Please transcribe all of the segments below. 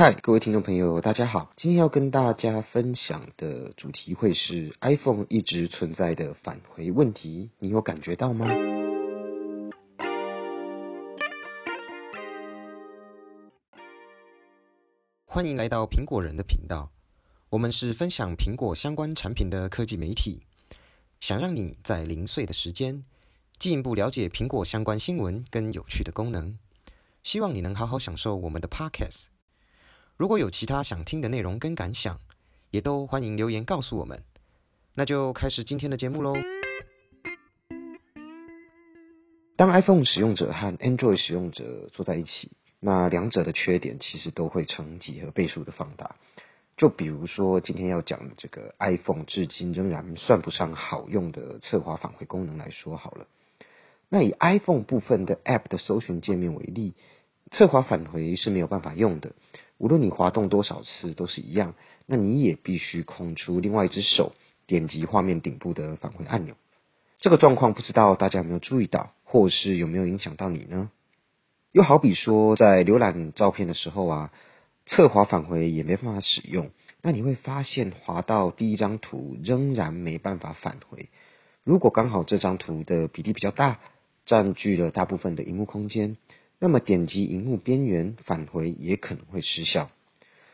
嗨，各位听众朋友，大家好。今天要跟大家分享的主题会是 iPhone 一直存在的返回问题，你有感觉到吗？欢迎来到苹果人的频道，我们是分享苹果相关产品的科技媒体，想让你在零碎的时间进一步了解苹果相关新闻跟有趣的功能。希望你能好好享受我们的 Podcast。如果有其他想听的内容跟感想，也都欢迎留言告诉我们。那就开始今天的节目喽。当 iPhone 使用者和 Android 使用者坐在一起，那两者的缺点其实都会成几何倍数的放大。就比如说今天要讲的这个 iPhone 至今仍然算不上好用的侧滑返回功能来说好了。那以 iPhone 部分的 App 的搜寻界面为例，侧滑返回是没有办法用的。无论你滑动多少次都是一样，那你也必须空出另外一只手，点击画面顶部的返回按钮。这个状况不知道大家有没有注意到，或是有没有影响到你呢？又好比说，在浏览照片的时候啊，侧滑返回也没办法使用，那你会发现滑到第一张图仍然没办法返回。如果刚好这张图的比例比较大，占据了大部分的荧幕空间。那么点击荧幕边缘返回也可能会失效。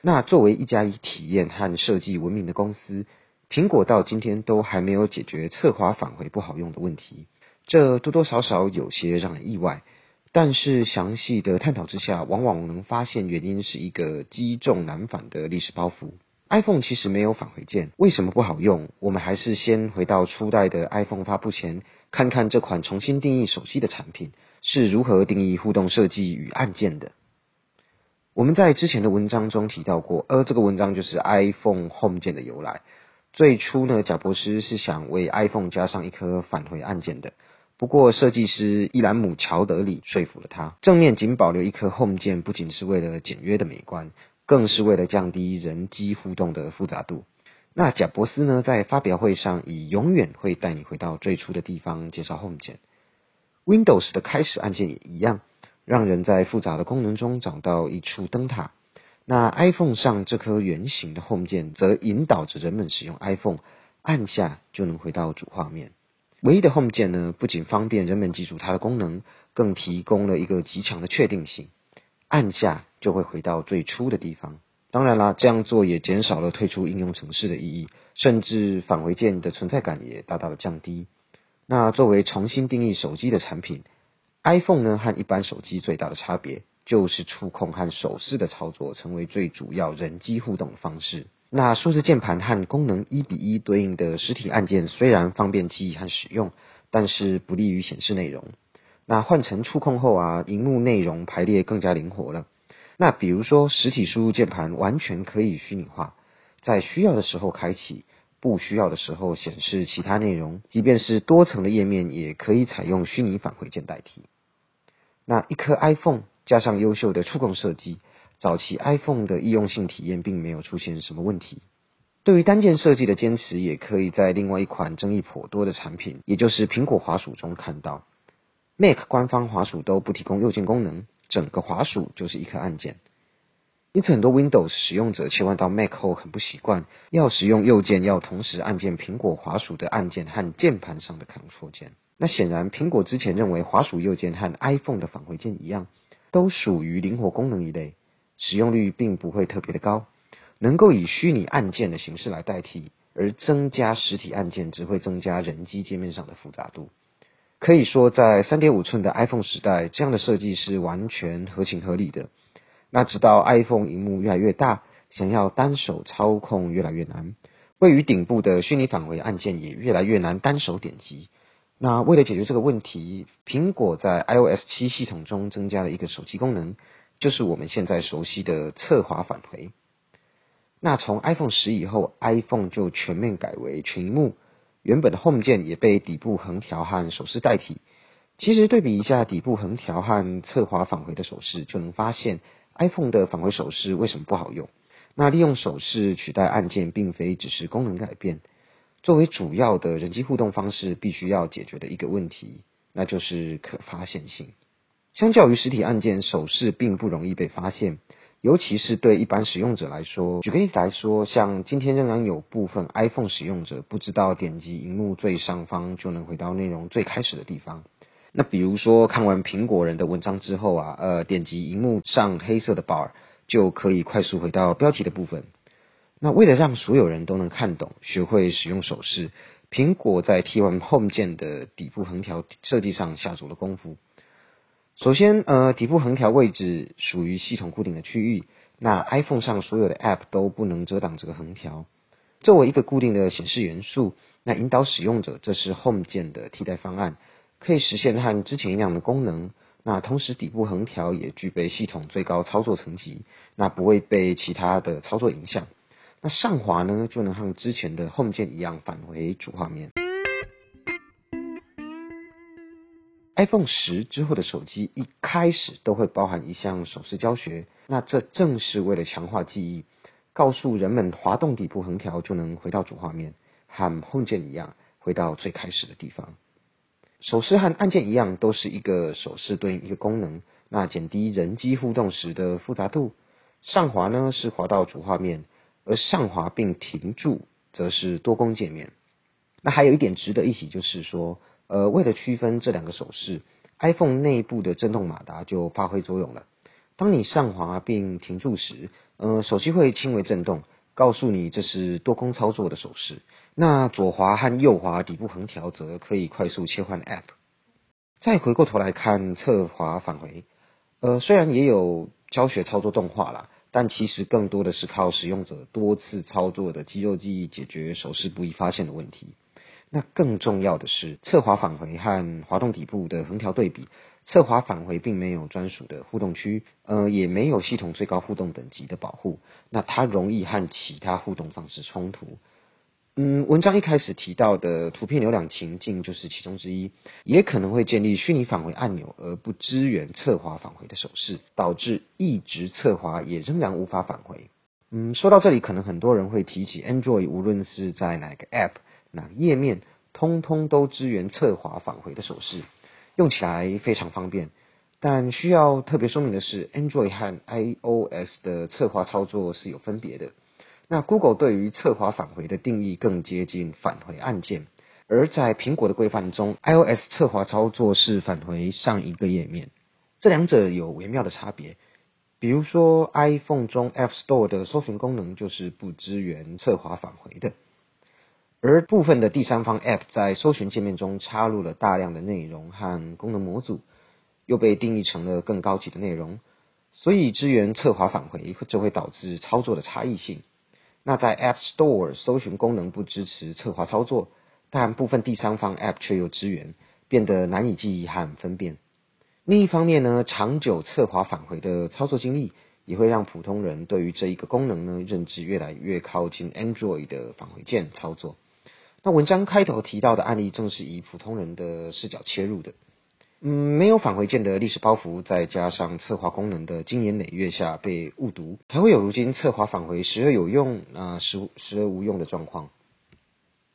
那作为一家以体验和设计闻名的公司，苹果到今天都还没有解决侧滑返回不好用的问题，这多多少少有些让人意外。但是详细的探讨之下，往往能发现原因是一个积重难返的历史包袱。iPhone 其实没有返回键，为什么不好用？我们还是先回到初代的 iPhone 发布前，看看这款重新定义手机的产品。是如何定义互动设计与按键的？我们在之前的文章中提到过，而这个文章就是 iPhone Home 键的由来。最初呢，贾博士是想为 iPhone 加上一颗返回按键的，不过设计师伊兰姆乔德里说服了他，正面仅保留一颗 Home 键，不仅是为了简约的美观，更是为了降低人机互动的复杂度。那贾伯斯呢，在发表会上以“永远会带你回到最初的地方”介绍 Home 键。Windows 的开始按键也一样，让人在复杂的功能中找到一处灯塔。那 iPhone 上这颗圆形的 Home 键，则引导着人们使用 iPhone，按下就能回到主画面。唯一的 Home 键呢，不仅方便人们记住它的功能，更提供了一个极强的确定性，按下就会回到最初的地方。当然啦，这样做也减少了退出应用程式的意义，甚至返回键的存在感也大大的降低。那作为重新定义手机的产品，iPhone 呢和一般手机最大的差别就是触控和手势的操作成为最主要人机互动方式。那数字键盘和功能一比一对应的实体按键虽然方便记忆和使用，但是不利于显示内容。那换成触控后啊，荧幕内容排列更加灵活了。那比如说实体输入键盘完全可以虚拟化，在需要的时候开启。不需要的时候显示其他内容，即便是多层的页面，也可以采用虚拟返回键代替。那一颗 iPhone 加上优秀的触控设计，早期 iPhone 的易用性体验并没有出现什么问题。对于单键设计的坚持，也可以在另外一款争议颇多的产品，也就是苹果滑鼠中看到。Mac 官方滑鼠都不提供右键功能，整个滑鼠就是一颗按键。因此，很多 Windows 使用者切换到 Mac 后很不习惯，要使用右键要同时按键苹果滑鼠的按键和键盘上的 Ctrl 键。那显然，苹果之前认为滑鼠右键和 iPhone 的返回键一样，都属于灵活功能一类，使用率并不会特别的高，能够以虚拟按键的形式来代替，而增加实体按键只会增加人机界面上的复杂度。可以说，在3.5寸的 iPhone 时代，这样的设计是完全合情合理的。那直到 iPhone 屏幕越来越大，想要单手操控越来越难，位于顶部的虚拟返回按键也越来越难单手点击。那为了解决这个问题，苹果在 iOS 七系统中增加了一个手机功能，就是我们现在熟悉的侧滑返回。那从 iPhone 十以后，iPhone 就全面改为全屏幕，原本的 Home 键也被底部横条和手势代替。其实对比一下底部横条和侧滑返回的手势，就能发现。iPhone 的返回手势为什么不好用？那利用手势取代按键，并非只是功能改变。作为主要的人机互动方式，必须要解决的一个问题，那就是可发现性。相较于实体按键，手势并不容易被发现。尤其是对一般使用者来说。举个例子来说，像今天仍然有部分 iPhone 使用者不知道点击荧幕最上方就能回到内容最开始的地方。那比如说看完苹果人的文章之后啊，呃，点击荧幕上黑色的 bar 就可以快速回到标题的部分。那为了让所有人都能看懂、学会使用手势。苹果在 T1 Home 键的底部横条设计上下足了功夫。首先，呃，底部横条位置属于系统固定的区域，那 iPhone 上所有的 App 都不能遮挡这个横条。作为一个固定的显示元素，那引导使用者，这是 Home 键的替代方案，可以实现和之前一样的功能。那同时，底部横条也具备系统最高操作层级，那不会被其他的操作影响。那上滑呢，就能和之前的 Home 键一样返回主画面。iPhone 十之后的手机一开始都会包含一项手势教学，那这正是为了强化记忆，告诉人们滑动底部横条就能回到主画面，和 Home 键一样回到最开始的地方。手势和按键一样，都是一个手势对应一个功能，那减低人机互动时的复杂度。上滑呢是滑到主画面。而上滑并停住，则是多功界面。那还有一点值得一提，就是说，呃，为了区分这两个手势，iPhone 内部的震动马达就发挥作用了。当你上滑并停住时，呃，手机会轻微震动，告诉你这是多空操作的手势。那左滑和右滑底部横条则可以快速切换 App。再回过头来看侧滑返回，呃，虽然也有教学操作动画啦。但其实更多的是靠使用者多次操作的肌肉记忆解决手势不易发现的问题。那更重要的是，侧滑返回和滑动底部的横条对比，侧滑返回并没有专属的互动区，呃，也没有系统最高互动等级的保护，那它容易和其他互动方式冲突。嗯，文章一开始提到的图片浏览情境就是其中之一，也可能会建立虚拟返回按钮而不支援侧滑返回的手势，导致一直侧滑也仍然无法返回。嗯，说到这里，可能很多人会提起 Android，无论是在哪个 App、哪个页面，通通都支援侧滑返回的手势，用起来非常方便。但需要特别说明的是，Android 和 iOS 的侧滑操作是有分别的。那 Google 对于侧滑返回的定义更接近返回按键，而在苹果的规范中，iOS 侧滑操作是返回上一个页面，这两者有微妙的差别。比如说，iPhone 中 App Store 的搜寻功能就是不支援侧滑返回的，而部分的第三方 App 在搜寻界面中插入了大量的内容和功能模组，又被定义成了更高级的内容，所以支援侧滑返回就会导致操作的差异性。那在 App Store 搜寻功能不支持侧滑操作，但部分第三方 App 却又支援，变得难以记忆和分辨。另一方面呢，长久侧滑返回的操作经历，也会让普通人对于这一个功能呢认知越来越靠近 Android 的返回键操作。那文章开头提到的案例，正是以普通人的视角切入的。嗯，没有返回键的历史包袱，再加上侧滑功能的经年累月下被误读，才会有如今侧滑返回时而有用啊，时时而无用的状况。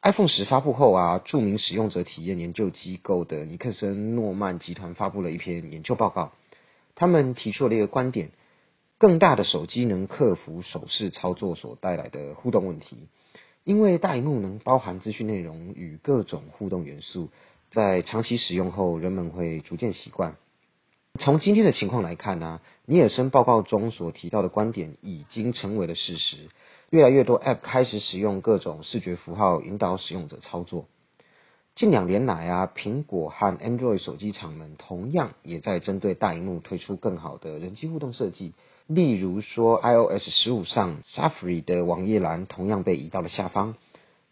iPhone 十发布后啊，著名使用者体验研究机构的尼克森诺曼集团发布了一篇研究报告，他们提出了一个观点：更大的手机能克服手势操作所带来的互动问题，因为大荧幕能包含资讯内容与各种互动元素。在长期使用后，人们会逐渐习惯。从今天的情况来看呢，尼尔森报告中所提到的观点已经成为了事实。越来越多 App 开始使用各种视觉符号引导使用者操作。近两年来啊，苹果和 Android 手机厂们同样也在针对大荧幕推出更好的人机互动设计。例如说，iOS 十五上 Safari 的网页栏同样被移到了下方。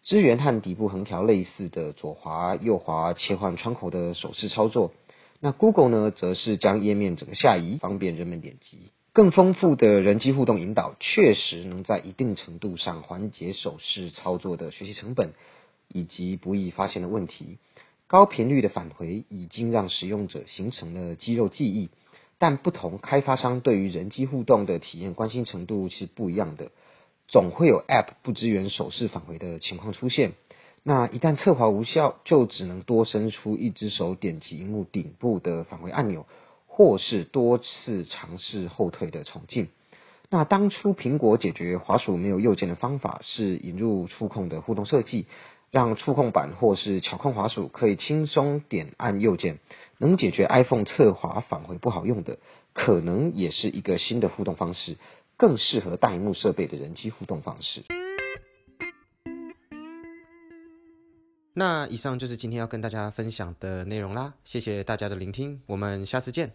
支援和底部横条类似的左滑、右滑切换窗口的手势操作。那 Google 呢，则是将页面整个下移，方便人们点击。更丰富的人机互动引导，确实能在一定程度上缓解手势操作的学习成本以及不易发现的问题。高频率的返回已经让使用者形成了肌肉记忆，但不同开发商对于人机互动的体验关心程度是不一样的。总会有 App 不支援手势返回的情况出现。那一旦侧滑无效，就只能多伸出一只手点击荧幕顶部的返回按钮，或是多次尝试后退的重进。那当初苹果解决滑鼠没有右键的方法是引入触控的互动设计，让触控板或是巧控滑鼠可以轻松点按右键，能解决 iPhone 侧滑返回不好用的，可能也是一个新的互动方式，更适合大荧幕设备的人机互动方式。那以上就是今天要跟大家分享的内容啦，谢谢大家的聆听，我们下次见。